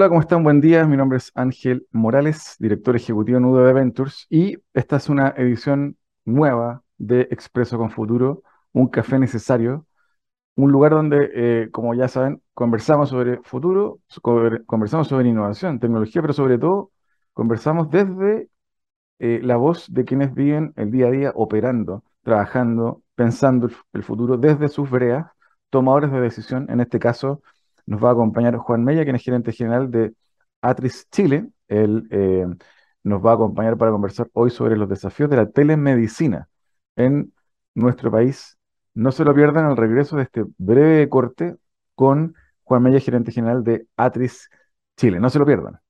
Hola, ¿cómo están? Buen día. Mi nombre es Ángel Morales, director ejecutivo en UDB Ventures, y esta es una edición nueva de Expreso con Futuro, un café necesario, un lugar donde, eh, como ya saben, conversamos sobre futuro, conversamos sobre innovación, tecnología, pero sobre todo conversamos desde eh, la voz de quienes viven el día a día operando, trabajando, pensando el, futuro desde sus breas, tomadores de decisión. En este caso, nos va a acompañar Juan Mella, quien es gerente general de Atris Chile. Él eh, nos va a acompañar para conversar hoy sobre los desafíos de la telemedicina en nuestro país. No se lo pierdan al regreso de este breve corte con Juan Mella, gerente general de Atris Chile. No se lo pierdan.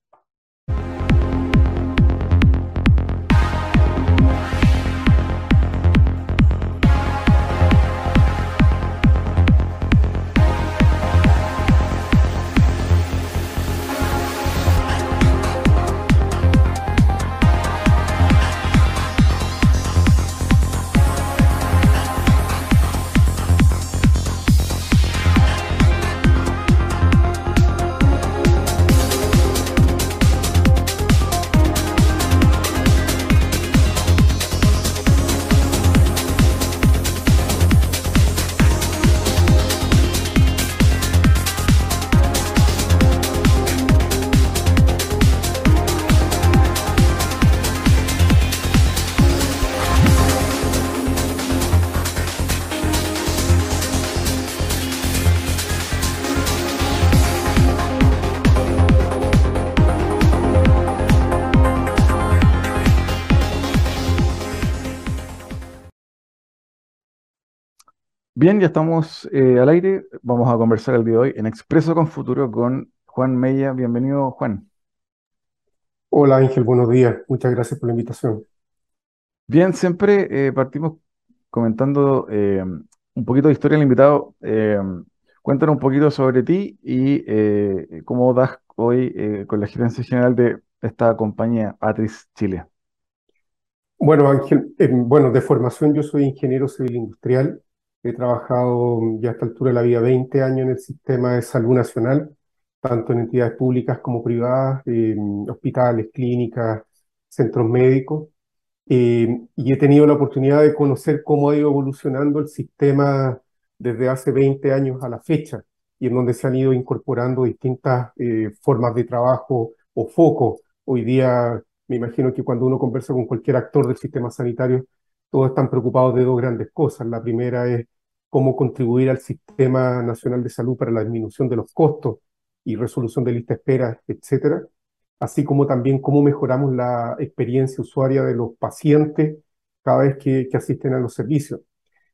Bien, ya estamos eh, al aire. Vamos a conversar el día de hoy en Expreso con Futuro con Juan Mella. Bienvenido, Juan. Hola Ángel, buenos días. Muchas gracias por la invitación. Bien, siempre eh, partimos comentando eh, un poquito de historia del invitado. Cuéntanos un poquito sobre ti y cómo das hoy con la gerencia general de esta compañía, Atris Chile. Bueno, Ángel, bueno, de formación yo soy ingeniero civil industrial. He trabajado ya a esta altura de la vida 20 años en el sistema de salud nacional, tanto en entidades públicas como privadas, eh, hospitales, clínicas, centros médicos. Eh, y he tenido la oportunidad de conocer cómo ha ido evolucionando el sistema desde hace 20 años a la fecha, y en donde se han ido incorporando distintas eh, formas de trabajo o focos. Hoy día, me imagino que cuando uno conversa con cualquier actor del sistema sanitario, todos están preocupados de dos grandes cosas. La primera es cómo contribuir al Sistema Nacional de Salud para la disminución de los costos y resolución de lista de espera, etcétera así como también cómo mejoramos la experiencia usuaria de los pacientes cada vez que, asisten a los servicios.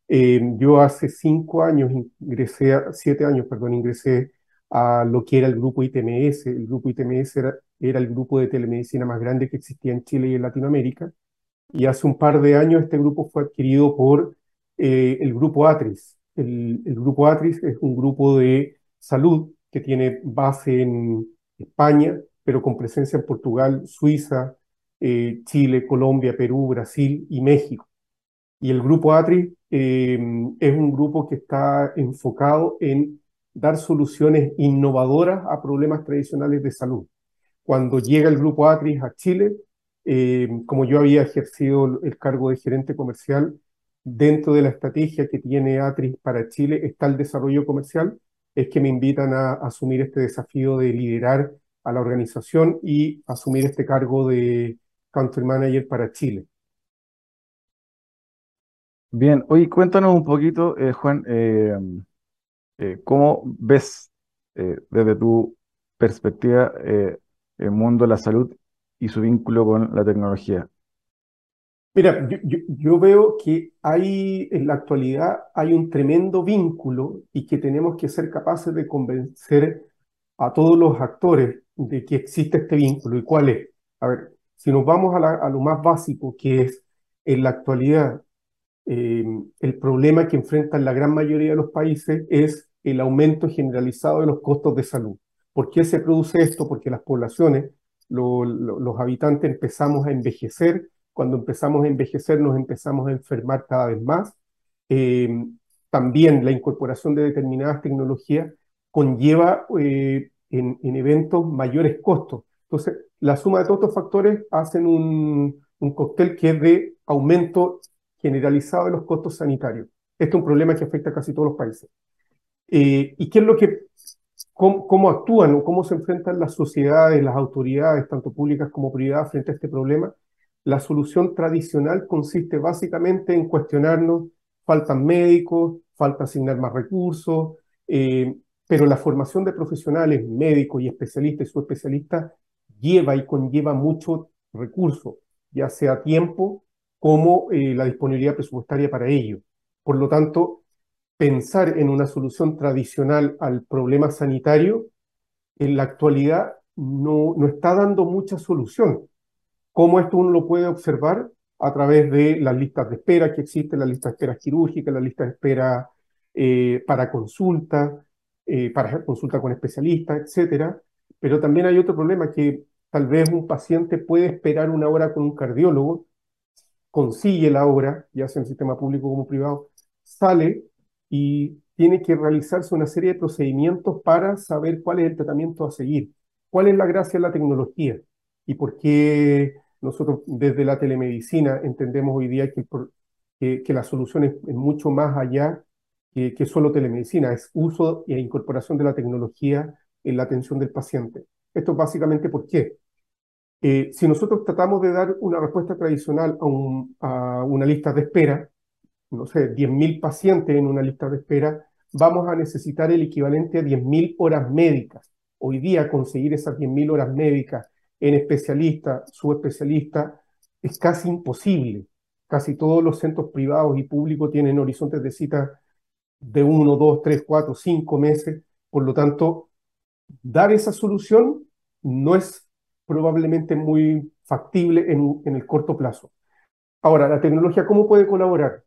Eh, yo hace cinco años ingresé, siete años, perdón, ingresé a lo que era el grupo ITMS. El grupo ITMS era, era el grupo de telemedicina más grande que existía en Chile y en Latinoamérica. Y hace un par de años este grupo fue adquirido por eh, el grupo Atris. El, grupo Atris es un grupo de salud que tiene base en España, pero con presencia en Portugal, Suiza, eh, Chile, Colombia, Perú, Brasil y México. Y el grupo ATRI eh, es un grupo que está enfocado en dar soluciones innovadoras a problemas tradicionales de salud. Cuando llega el grupo ATRI a Chile, eh, como yo había ejercido el cargo de gerente comercial, dentro de la estrategia que tiene ATRI para Chile está el desarrollo comercial, es que me invitan a, asumir este desafío de liderar a la organización y asumir este cargo de Country Manager para Chile. Bien, oye, cuéntanos un poquito, eh, Juan, eh, cómo ves desde tu perspectiva el mundo de la salud y su vínculo con la tecnología. Mira, yo, yo, yo veo que hay en la actualidad hay un tremendo vínculo y que tenemos que ser capaces de convencer a todos los actores de que existe este vínculo. ¿Y cuál es? A ver, si nos vamos a, la, a lo más básico, que es en la actualidad eh, el problema que enfrentan la gran mayoría de los países es el aumento generalizado de los costos de salud. ¿Por qué se produce esto? Porque las poblaciones, lo, lo, los habitantes empezamos a envejecer. Cuando empezamos a envejecer nos empezamos a enfermar cada vez más. Eh, también la incorporación de determinadas tecnologías conlleva eh, en, eventos mayores costos. Entonces, la suma de todos estos factores hacen un, un cóctel que es de aumento generalizado de los costos sanitarios. Este es un problema que afecta a casi todos los países. Eh, ¿Y qué es lo que, cómo, cómo actúan o cómo se enfrentan las sociedades, las autoridades, tanto públicas como privadas, frente a este problema? La solución tradicional consiste básicamente en cuestionarnos, faltan médicos, falta asignar más recursos, eh, pero la formación de profesionales, médicos y especialistas y subespecialistas lleva y conlleva mucho recurso, ya sea tiempo como eh, la disponibilidad presupuestaria para ello. Por lo tanto, pensar en una solución tradicional al problema sanitario en la actualidad no, no está dando mucha solución. ¿Cómo esto uno lo puede observar? A través de las listas de espera que existen, las listas de espera quirúrgicas, las listas de espera eh, para consulta, eh, para consulta con especialistas, etcétera. Pero también hay otro problema que tal vez un paciente puede esperar una hora con un cardiólogo, consigue la hora, ya sea en el sistema público como privado, sale y tiene que realizarse una serie de procedimientos para saber cuál es el tratamiento a seguir, cuál es la gracia de la tecnología y por qué nosotros desde la telemedicina entendemos hoy día que, que, la solución es, mucho más allá que, solo telemedicina, es uso e incorporación de la tecnología en la atención del paciente. Esto básicamente por qué. Eh, si nosotros tratamos de dar una respuesta tradicional a una lista de espera, no sé, 10.000 pacientes en una lista de espera, vamos a necesitar el equivalente a 10.000 horas médicas. Hoy día conseguir esas 10.000 horas médicas en especialista, subespecialista, es casi imposible. Casi todos los centros privados y públicos tienen horizontes de cita de 1, 2, 3, 4, 5 meses. Por lo tanto, dar esa solución no es probablemente muy factible en, en el corto plazo. Ahora, la tecnología, ¿cómo puede colaborar?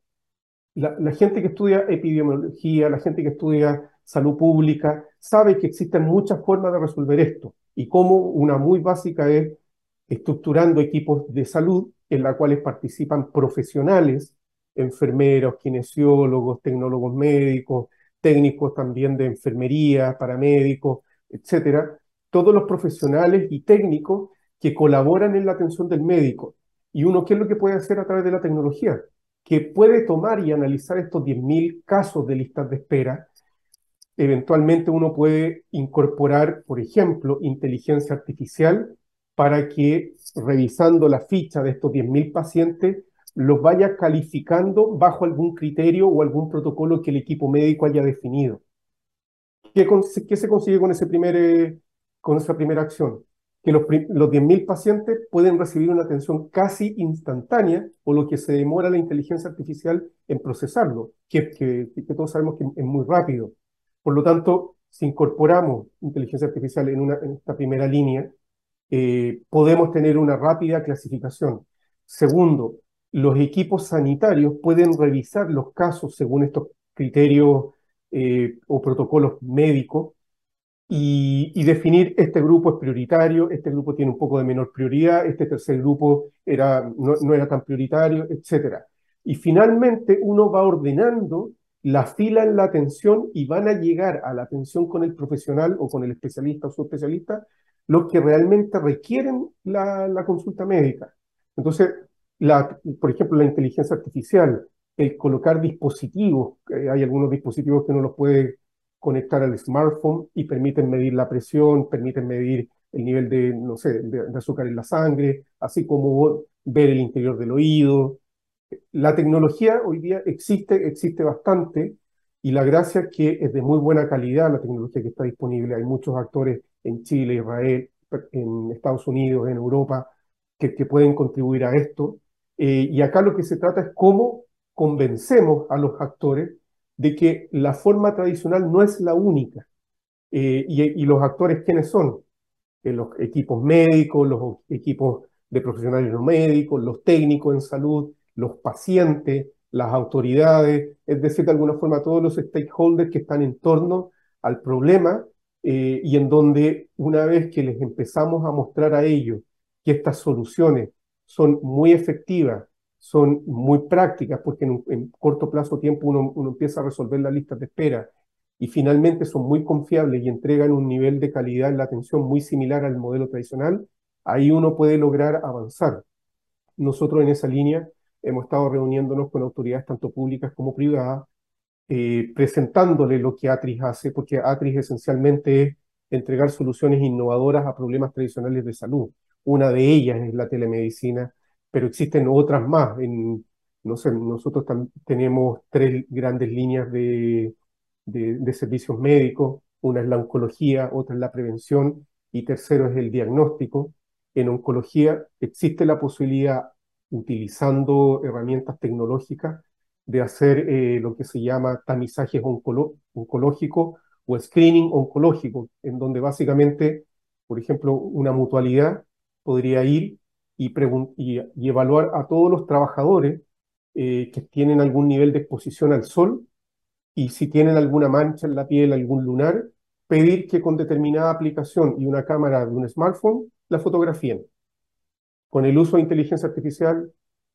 La, gente que estudia epidemiología, la gente que estudia salud pública, sabe que existen muchas formas de resolver esto y como una muy básica es estructurando equipos de salud en la cuales participan profesionales, enfermeros, kinesiólogos, tecnólogos médicos, técnicos también de enfermería, paramédicos, etcétera, todos los profesionales y técnicos que colaboran en la atención del médico. Y uno, ¿qué es lo que puede hacer a través de la tecnología? Que puede tomar y analizar estos 10.000 casos de listas de espera. Eventualmente uno puede incorporar, por ejemplo, inteligencia artificial para que revisando la ficha de estos 10.000 pacientes los vaya calificando bajo algún criterio o algún protocolo que el equipo médico haya definido. ¿Qué, se consigue eh, con esa primera acción? Que los, los 10.000 pacientes pueden recibir una atención casi instantánea o lo que se demora la inteligencia artificial en procesarlo, que, que, todos sabemos que es muy rápido. Por lo tanto, si incorporamos inteligencia artificial en, una, en esta primera línea, eh, podemos tener una rápida clasificación. Segundo, los equipos sanitarios pueden revisar los casos según estos criterios eh, o protocolos médicos y, definir este grupo es prioritario, este grupo tiene un poco de menor prioridad, este tercer grupo era, no, era tan prioritario, etc. Y finalmente uno va ordenando la fila en la atención y van a llegar a la atención con el profesional o con el especialista o subespecialista los que realmente requieren la, la consulta médica. Entonces, la, por ejemplo, la inteligencia artificial, el colocar dispositivos, hay algunos dispositivos que uno los puede conectar al smartphone y permiten medir la presión, permiten medir el nivel de, no sé, de, azúcar en la sangre, así como ver el interior del oído. La tecnología hoy día existe, existe bastante, y la gracia es que es de muy buena calidad la tecnología que está disponible. Hay muchos actores en Chile, Israel, en Estados Unidos, en Europa, que, que pueden contribuir a esto. Eh, y acá lo que se trata es cómo convencemos a los actores de que la forma tradicional no es la única. Eh, y, los actores, ¿quiénes son? Eh, los equipos médicos, los equipos de profesionales no médicos, los técnicos en salud, los pacientes, las autoridades, es decir, de alguna forma todos los stakeholders que están en torno al problema eh, y en donde una vez que les empezamos a mostrar a ellos que estas soluciones son muy efectivas son muy prácticas porque en, un, corto plazo tiempo uno, uno, empieza a resolver las listas de espera y finalmente son muy confiables y entregan un nivel de calidad en la atención muy similar al modelo tradicional, ahí uno puede lograr avanzar. Nosotros en esa línea hemos estado reuniéndonos con autoridades tanto públicas como privadas, eh, presentándole lo que Atris hace, porque Atris esencialmente es entregar soluciones innovadoras a problemas tradicionales de salud. Una de ellas es la telemedicina, pero existen otras más. En, no nosotros tenemos tres grandes líneas de, de, servicios médicos, una es la oncología, otra es la prevención y tercero es el diagnóstico. En oncología existe la posibilidad, utilizando herramientas tecnológicas, de hacer eh, lo que se llama tamizajes oncológicos o screening oncológico, en donde básicamente, por ejemplo, una mutualidad podría ir y, evaluar a todos los trabajadores eh, que tienen algún nivel de exposición al sol y si tienen alguna mancha en la piel, algún lunar, pedir que con determinada aplicación y una cámara de un smartphone la fotografíen. Con el uso de inteligencia artificial,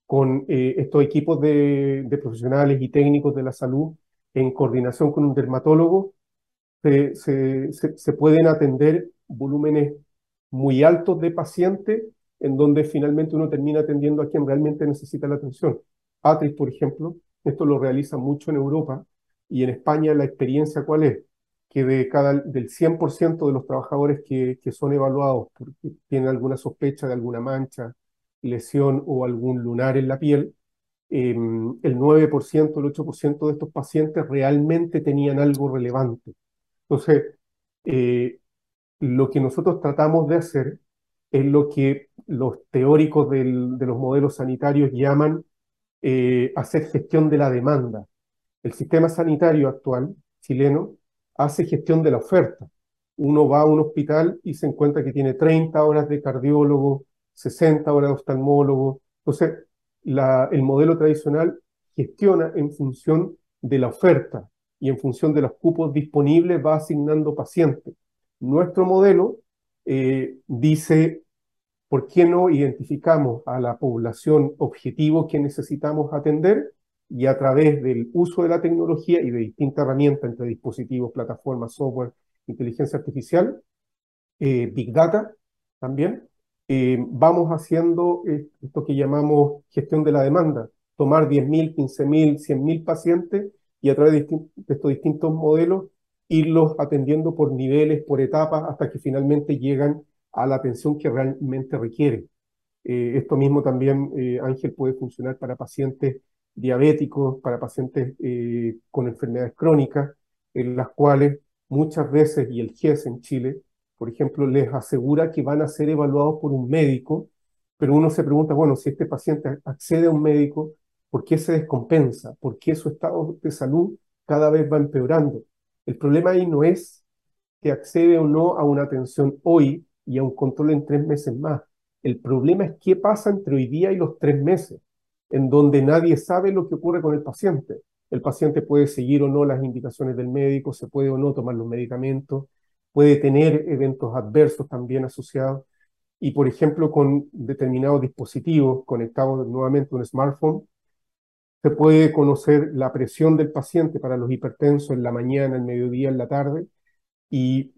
con eh, estos equipos de, profesionales y técnicos de la salud, en coordinación con un dermatólogo, se, se, pueden atender volúmenes muy altos de pacientes en donde finalmente uno termina atendiendo a quien realmente necesita la atención. Atris, por ejemplo, esto lo realiza mucho en Europa, y en España la experiencia cuál es, que de cada, del 100% de los trabajadores que, que son evaluados porque tienen alguna sospecha de alguna mancha, lesión o algún lunar en la piel, em, el 9%, el 8% de estos pacientes realmente tenían algo relevante. Entonces, eh, lo que nosotros tratamos de hacer es lo que los teóricos de los modelos sanitarios llaman eh, hacer gestión de la demanda. El sistema sanitario actual chileno hace gestión de la oferta. Uno va a un hospital y se encuentra que tiene 30 horas de cardiólogo, 60 horas de oftalmólogo. Entonces, el modelo tradicional gestiona en función de la oferta y en función de los cupos disponibles va asignando pacientes. Nuestro modelo eh, dice, ¿por qué no identificamos a la población objetivo que necesitamos atender y a través del uso de la tecnología y de distintas herramientas entre dispositivos, plataformas, software, inteligencia artificial, eh, Big Data también, eh, vamos haciendo esto que llamamos gestión de la demanda, tomar 10.000, 15.000, 100.000 pacientes y a través de, estos distintos modelos irlos atendiendo por niveles, por etapas, hasta que finalmente llegan a la atención que realmente requieren. Eh, esto mismo también, Ángel, puede funcionar para pacientes diabéticos, para pacientes eh, con enfermedades crónicas, en las cuales muchas veces, y el GES en Chile, por ejemplo, les asegura que van a ser evaluados por un médico, pero uno se pregunta, bueno, si este paciente accede a un médico, ¿por qué se descompensa? ¿Por qué su estado de salud cada vez va empeorando? El problema ahí no es que accede o no a una atención hoy y a un control en tres meses más. El problema es qué pasa entre hoy día y los tres meses en donde nadie sabe lo que ocurre con el paciente. El paciente puede seguir o no las indicaciones del médico, se puede o no tomar los medicamentos, puede tener eventos adversos también asociados. Y, por ejemplo, con determinados dispositivos conectados nuevamente a un smartphone, se puede conocer la presión del paciente para los hipertensos en la mañana, el mediodía, en la tarde, y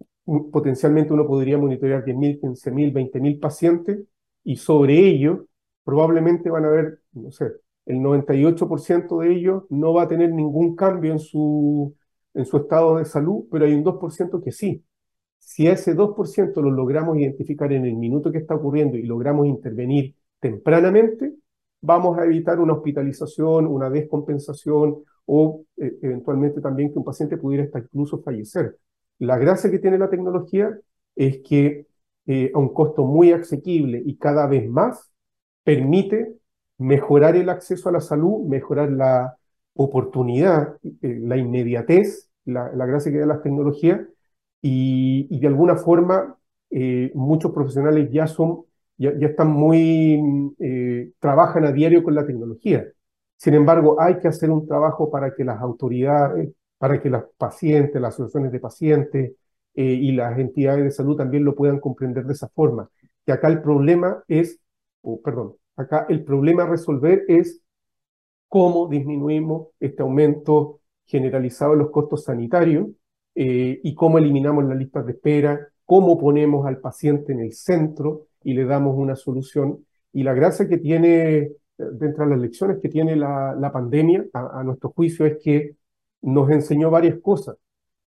potencialmente uno podría monitorear 10.000, 15.000, 20.000 pacientes y sobre ello probablemente van a haber, no sé, el 98% de ellos no va a tener ningún cambio en su, en su estado de salud, pero hay un 2% que sí. Si ese 2% lo logramos identificar en el minuto que está ocurriendo y logramos intervenir tempranamente, vamos a evitar una hospitalización, una descompensación o eh, eventualmente también que un paciente pudiera hasta incluso fallecer. La gracia que tiene la tecnología es que eh, a un costo muy asequible y cada vez más permite mejorar el acceso a la salud, mejorar la oportunidad, eh, la inmediatez, la, gracia que da las tecnologías, y, de alguna forma eh, muchos profesionales ya son, ya, están muy, trabajan a diario con la tecnología. Sin embargo, hay que hacer un trabajo para que las autoridades, para que los pacientes, las asociaciones de pacientes y las entidades de salud también lo puedan comprender de esa forma. Que acá el problema es perdón, acá el problema a resolver es cómo disminuimos este aumento generalizado de los costos sanitarios eh, y cómo eliminamos las listas de espera, cómo ponemos al paciente en el centro y le damos una solución. Y la gracia que tiene, dentro de las lecciones que tiene la, pandemia, a, nuestro juicio, es que nos enseñó varias cosas.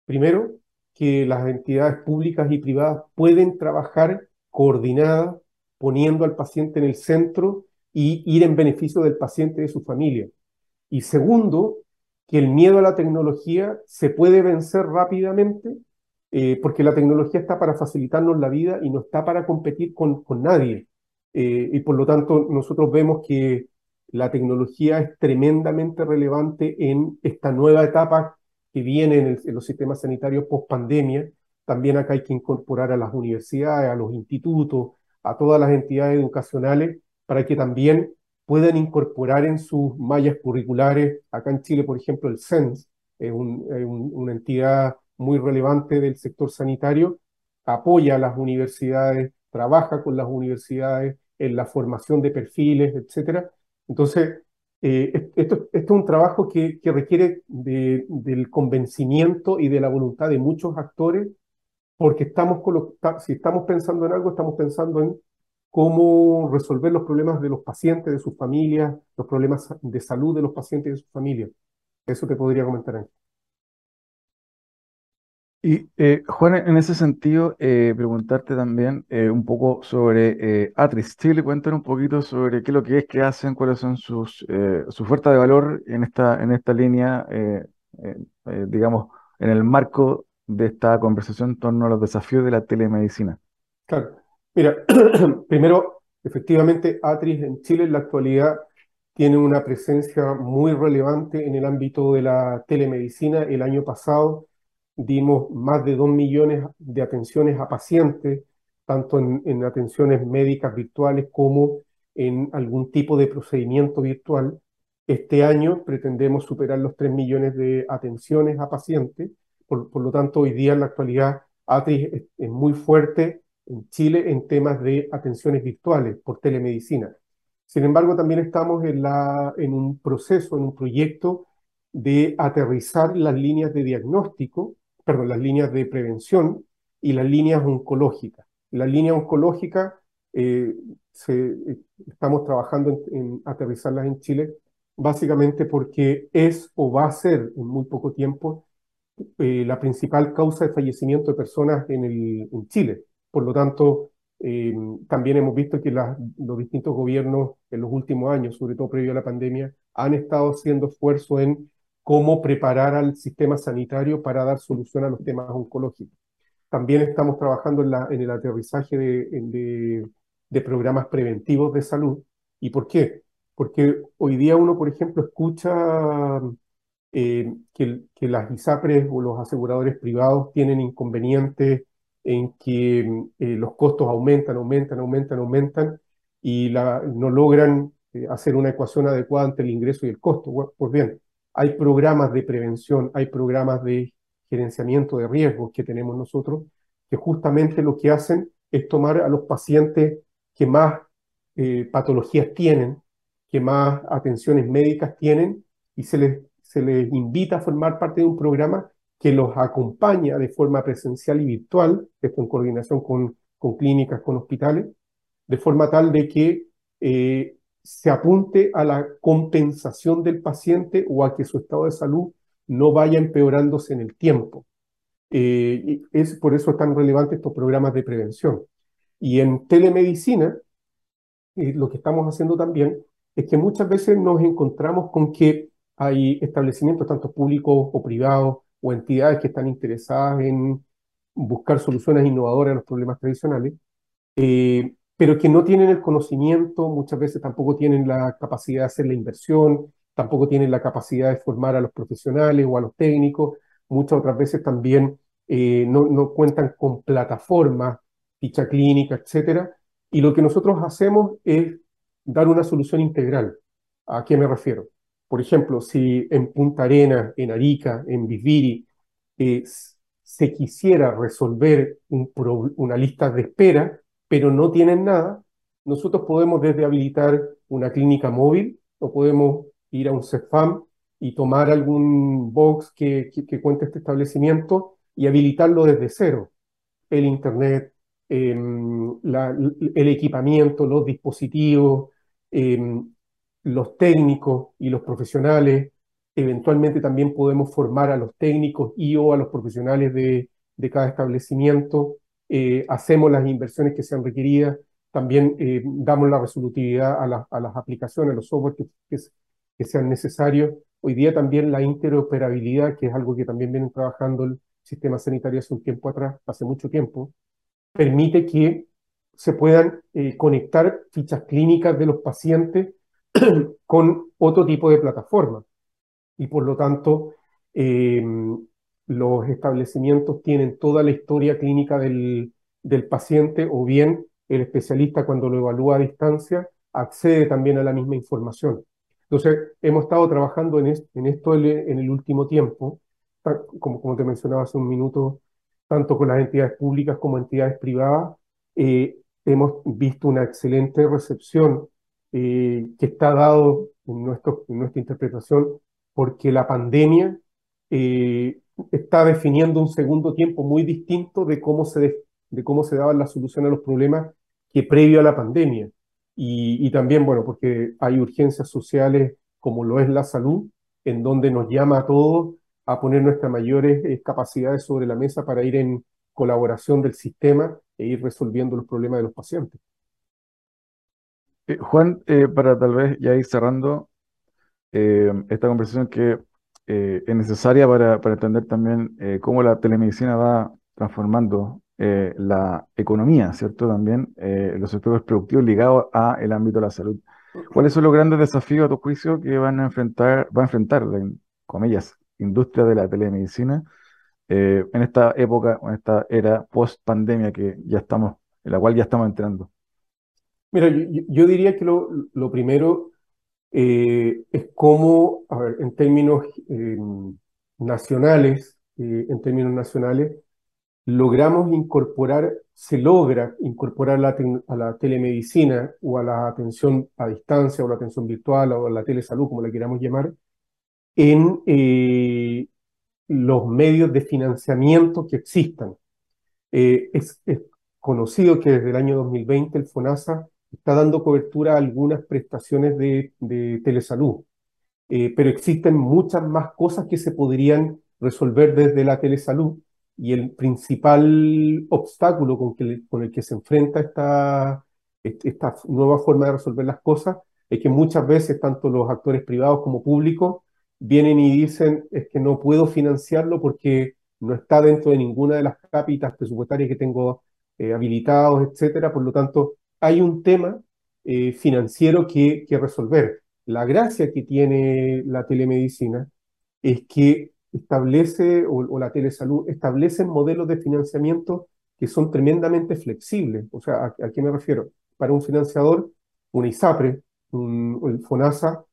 Primero, que las entidades públicas y privadas pueden trabajar coordinadas, poniendo al paciente en el centro y ir en beneficio del paciente y de su familia. Y segundo, que el miedo a la tecnología se puede vencer rápidamente eh, porque la tecnología está para facilitarnos la vida y no está para competir con, con nadie. Eh, y por lo tanto, nosotros vemos que la tecnología es tremendamente relevante en esta nueva etapa que viene en, los sistemas sanitarios post pandemia. También acá hay que incorporar a las universidades, a los institutos, a todas las entidades educacionales para que también puedan incorporar en sus mallas curriculares, acá en Chile, por ejemplo, el CENS, es, una entidad muy relevante del sector sanitario, apoya a las universidades, trabaja con las universidades en la formación de perfiles, etc. Entonces, eh, esto, es un trabajo que, requiere del convencimiento y de la voluntad de muchos actores, porque estamos si estamos pensando en algo, estamos pensando en cómo resolver los problemas de los pacientes, de sus familias, los problemas de salud de los pacientes y de sus familias. Eso te podría comentar. Y eh, Juan, en ese sentido, eh, preguntarte también eh, un poco sobre Atris Chile, cuéntanos un poquito sobre qué es lo que es que hacen, cuáles son sus su oferta de valor en esta, en esta línea, digamos, en el marco de esta conversación en torno a los desafíos de la telemedicina. Claro. Mira, primero, efectivamente, Atris en Chile en la actualidad tiene una presencia muy relevante en el ámbito de la telemedicina. El año pasado dimos más de 2 millones de atenciones a pacientes, tanto en, atenciones médicas virtuales como en algún tipo de procedimiento virtual. Este año pretendemos superar los 3 millones de atenciones a pacientes. Por, lo tanto, hoy día en la actualidad Atris es muy fuerte en Chile en temas de atenciones virtuales por telemedicina. Sin embargo, también estamos en, la, en un proceso, en un proyecto de aterrizar las líneas de diagnóstico, perdón, las líneas de prevención y las líneas oncológicas. La línea oncológica, eh, estamos trabajando en, aterrizarlas en Chile, básicamente porque es o va a ser en muy poco tiempo eh, la principal causa de fallecimiento de personas en, el, en Chile. Por lo tanto, eh, también hemos visto que los distintos gobiernos en los últimos años, sobre todo previo a la pandemia, han estado haciendo esfuerzo en cómo preparar al sistema sanitario para dar solución a los temas oncológicos. También estamos trabajando en, el aterrizaje de, programas preventivos de salud. ¿Y por qué? Porque hoy día uno, por ejemplo, escucha eh, que, las ISAPRES o los aseguradores privados tienen inconvenientes en que eh, los costos aumentan, aumentan, aumentan, aumentan y no logran eh, hacer una ecuación adecuada entre el ingreso y el costo. Pues bien, hay programas de prevención, hay programas de gerenciamiento de riesgos que tenemos nosotros, que justamente lo que hacen es tomar a los pacientes que más eh, patologías tienen, que más atenciones médicas tienen, y se les, se les invita a formar parte de un programa que los acompaña de forma presencial y virtual, esto en coordinación con, con clínicas, con hospitales, de forma tal de que eh, se apunte a la compensación del paciente o a que su estado de salud no vaya empeorándose en el tiempo. Eh, es por eso tan relevantes estos programas de prevención. Y en telemedicina, eh, lo que estamos haciendo también es que muchas veces nos encontramos con que hay establecimientos, tanto públicos o privados, o entidades que están interesadas en buscar soluciones innovadoras a los problemas tradicionales, eh, pero que no tienen el conocimiento, muchas veces tampoco tienen la capacidad de hacer la inversión, tampoco tienen la capacidad de formar a los profesionales o a los técnicos, muchas otras veces también eh, no, no, cuentan con plataformas, ficha clínica, etc. Y lo que nosotros hacemos es dar una solución integral. ¿A qué me refiero? Por ejemplo, si en Punta Arena, en Arica, en Viviri, eh, se quisiera resolver una lista de espera, pero no tienen nada, nosotros podemos desde habilitar una clínica móvil o podemos ir a un CEFAM y tomar algún box que, cuente este establecimiento y habilitarlo desde cero. El Internet, em, el equipamiento, los dispositivos, em, los técnicos y los profesionales. Eventualmente también podemos formar a los técnicos y o a los profesionales de, cada establecimiento. Eh, hacemos las inversiones que sean requeridas. También eh, damos la resolutividad a, las aplicaciones, a los software que sean necesarios. Hoy día también la interoperabilidad, que es algo que también vienen trabajando el sistema sanitario hace un tiempo atrás, hace mucho tiempo, permite que se puedan eh, conectar fichas clínicas de los pacientes con otro tipo de plataforma. Y por lo tanto, eh, los establecimientos tienen toda la historia clínica del, paciente o bien el especialista cuando lo evalúa a distancia accede también a la misma información. Entonces, hemos estado trabajando en, esto en el último tiempo, como, te mencionaba hace un minuto, tanto con las entidades públicas como entidades privadas. Eh, hemos visto una excelente recepción eh, que está dado en nuestra interpretación porque la pandemia eh, está definiendo un segundo tiempo muy distinto de cómo se, de cómo se daban las soluciones a los problemas que previo a la pandemia. Y, también, bueno, porque hay urgencias sociales como lo es la salud, en donde nos llama a todos a poner nuestras mayores eh, capacidades sobre la mesa para ir en colaboración del sistema e ir resolviendo los problemas de los pacientes. Eh, Juan, eh, para tal vez ya ir cerrando esta conversación que es necesaria para, para entender también cómo la telemedicina va transformando eh, la economía, ¿cierto? También eh, los sectores productivos ligados al ámbito de la salud. ¿Cuáles son los grandes desafíos, a tu juicio, que van a enfrentar, va a enfrentar, en comillas, industria de la telemedicina eh, en esta época, en esta era post pandemia que ya estamos, en la cual ya estamos entrando? Mira, yo, diría que lo, lo primero es cómo, a ver, en términos nacionales, en términos nacionales, logramos incorporar, se logra incorporar a la telemedicina o a la atención a distancia o la atención virtual o a la telesalud, como la queramos llamar, en eh, los medios de financiamiento que existan. Eh, es, conocido que desde el año 2020 el FONASA está dando cobertura a algunas prestaciones de, telesalud, eh, pero existen muchas más cosas que se podrían resolver desde la telesalud y el principal obstáculo con, que, con el que se enfrenta esta, esta nueva forma de resolver las cosas es que muchas veces tanto los actores privados como públicos vienen y dicen es que no puedo financiarlo porque no está dentro de ninguna de las cápitas presupuestarias que tengo eh, habilitados, etcétera. Por lo tanto, hay un tema eh, financiero que, resolver. La gracia que tiene la telemedicina es que establece, o, la telesalud, establecen modelos de financiamiento que son tremendamente flexibles. O sea, ¿a, qué me refiero? Para un financiador, un ISAPRE, un, el FONASA,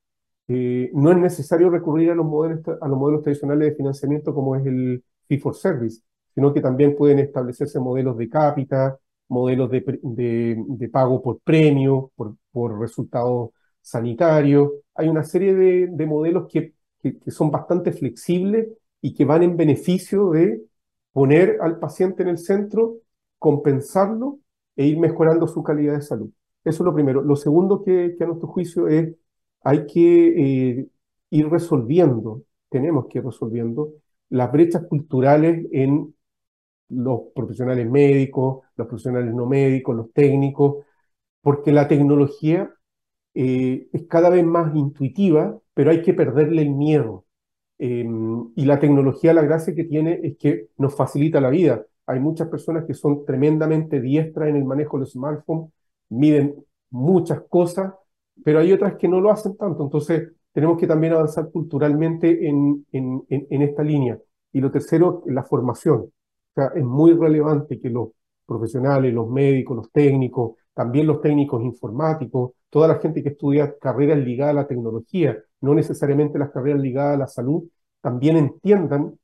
eh, no es necesario recurrir a los, modelos, a los modelos tradicionales de financiamiento como es el Fee for Service, sino que también pueden establecerse modelos de cápita, modelos de, de, pago por premio, por, por resultados sanitarios. Hay una serie de, de modelos que que, son bastante flexibles y que van en beneficio de poner al paciente en el centro, compensarlo e ir mejorando su calidad de salud. Eso es lo primero. Lo segundo que, a nuestro juicio es, hay que eh, ir resolviendo, tenemos que ir resolviendo las brechas culturales en los profesionales médicos, los profesionales no médicos, los técnicos, porque la tecnología eh, es cada vez más intuitiva, pero hay que perderle el miedo. Em, y la tecnología, la gracia que tiene es que nos facilita la vida. Hay muchas personas que son tremendamente diestras en el manejo del smartphone, miden muchas cosas, pero hay otras que no lo hacen tanto. Entonces, tenemos que también avanzar culturalmente en, en, en esta línea. Y lo tercero, la formación. Sea, es muy relevante que los profesionales, los médicos, los técnicos, también los técnicos informáticos, toda la gente que estudia carreras ligadas a la tecnología, no necesariamente las carreras ligadas a la salud, también entiendan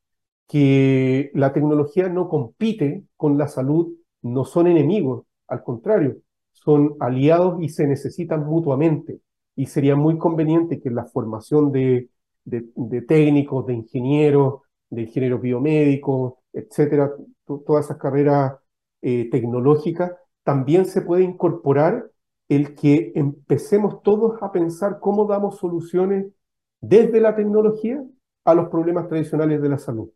que la tecnología no compite con la salud, no son enemigos, al contrario, son aliados y se necesitan mutuamente. Y sería muy conveniente que la formación de, de, técnicos, de ingenieros, de ingenieros biomédicos, etcétera, todas esas carreras eh, tecnológicas, también se puede incorporar el que empecemos todos a pensar cómo damos soluciones desde la tecnología a los problemas tradicionales de la salud.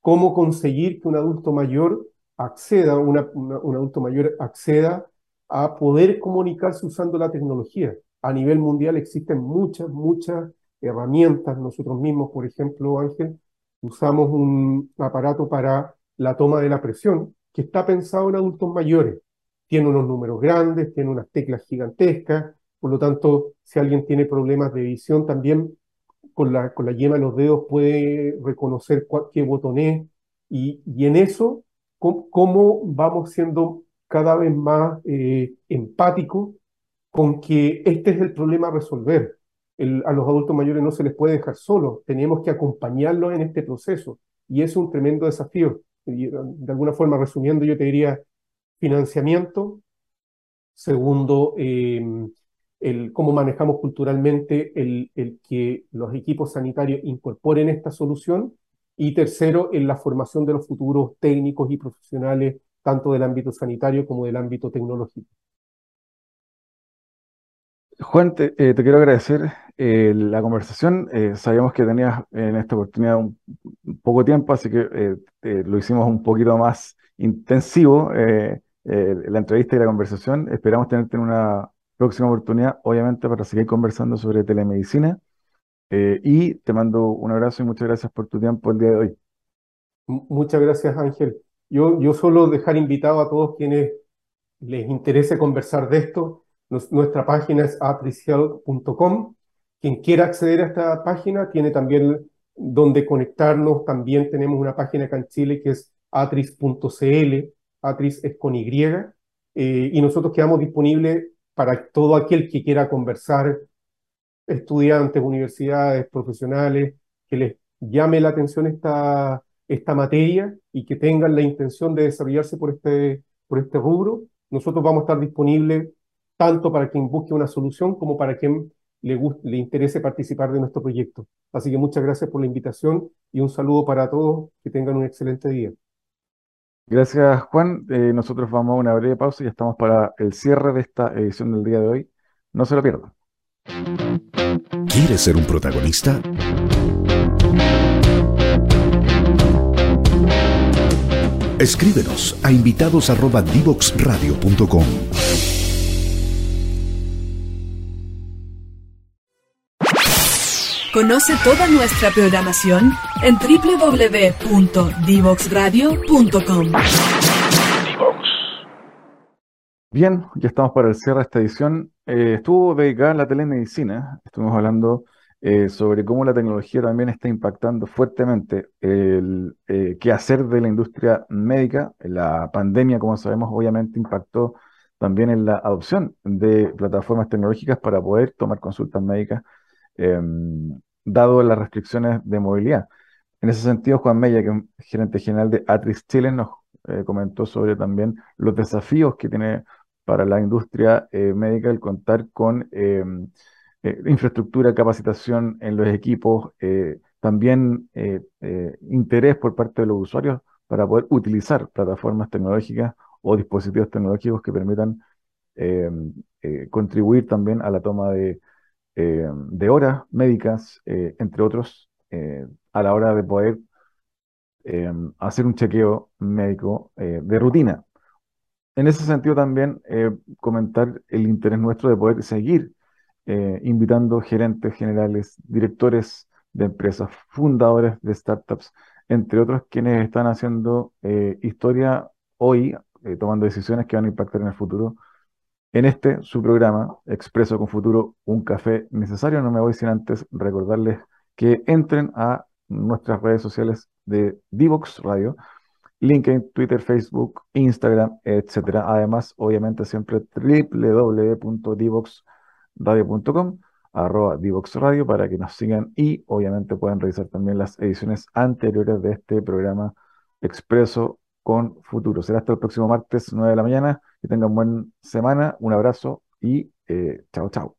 Cómo conseguir que un adulto mayor acceda, un adulto mayor acceda a poder comunicarse usando la tecnología. A nivel mundial existen muchas, muchas herramientas. Nosotros mismos, por ejemplo, Ángel, usamos un aparato para la toma de la presión que está pensado en adultos mayores. Tiene unos números grandes, tiene unas teclas gigantescas, por lo tanto, si alguien tiene problemas de visión, también con la, con la yema de los dedos puede reconocer qué botón es. Y, y en eso, cómo, vamos siendo cada vez más eh, empáticos con que este es el problema a resolver a los adultos mayores no se les puede dejar solos, tenemos que acompañarlos en este proceso y es un tremendo desafío. De alguna forma, resumiendo, yo te diría financiamiento, segundo, em, el cómo manejamos culturalmente el, que los equipos sanitarios incorporen esta solución y tercero, en la formación de los futuros técnicos y profesionales, tanto del ámbito sanitario como del ámbito tecnológico. Juan, te, eh, quiero agradecer eh, la conversación. Eh, sabíamos que tenías en esta oportunidad un, poco tiempo, así que lo hicimos un poquito más intensivo, la entrevista y la conversación. Esperamos tenerte en una próxima oportunidad, obviamente, para seguir conversando sobre telemedicina. y te mando un abrazo y muchas gracias por tu tiempo el día de hoy. Muchas gracias, Ángel. Yo, yo solo dejar invitado a todos quienes les interese conversar de esto nuestra página es atricial.com. Quien quiera acceder a esta página tiene también donde conectarnos. También tenemos una página acá en Chile que es atris.cl. Atris es con Y. Eh, y nosotros quedamos disponibles para todo aquel que quiera conversar, estudiantes, universidades, profesionales, que les llame la atención esta, esta materia y que tengan la intención de desarrollarse por este, por este rubro. Nosotros vamos a estar disponibles tanto para quien busque una solución como para quien le, le interese participar de nuestro proyecto. Así que muchas gracias por la invitación y un saludo para todos. Que tengan un excelente día. Gracias, Juan. Eh, nosotros vamos a una breve pausa y ya estamos para el cierre de esta edición del día de hoy. No se lo pierdan. ¿Quieres ser un protagonista? Escríbenos a invitados@divoxradio.com. Conoce toda nuestra programación en www.divoxradio.com. Bien, ya estamos para el cierre de esta edición. Eh, estuvo dedicada a la telemedicina. Estuvimos hablando eh, sobre cómo la tecnología también está impactando fuertemente el eh, quehacer de la industria médica. La pandemia, como sabemos, obviamente impactó también en la adopción de plataformas tecnológicas para poder tomar consultas médicas Em, dado las restricciones de movilidad. En ese sentido, Juan Mella, que es gerente general de Atris Chile, nos eh, comentó sobre también los desafíos que tiene para la industria eh, médica el contar con em, eh, infraestructura, capacitación en los equipos, también interés por parte de los usuarios para poder utilizar plataformas tecnológicas o dispositivos tecnológicos que permitan contribuir también a la toma de eh, de horas médicas, eh, entre otros, eh, a la hora de poder hacer un chequeo médico de rutina. En ese sentido también comentar el interés nuestro de poder seguir invitando gerentes generales, directores de empresas, fundadores de startups, entre otros quienes están haciendo historia hoy, tomando decisiones que van a impactar en el futuro en este, su programa, Expreso con Futuro, un café necesario, no me voy sin antes recordarles que entren a nuestras redes sociales de Divox Radio, LinkedIn, Twitter, Facebook, Instagram, etcétera. Además, obviamente, siempre www.divoxradio.com, arroba Divox Radio, para que nos sigan y obviamente puedan revisar también las ediciones anteriores de este programa Expreso con Futuro. Será hasta el próximo martes, 9 de la mañana. Que tengan buena semana, un abrazo y eh, chao, chao.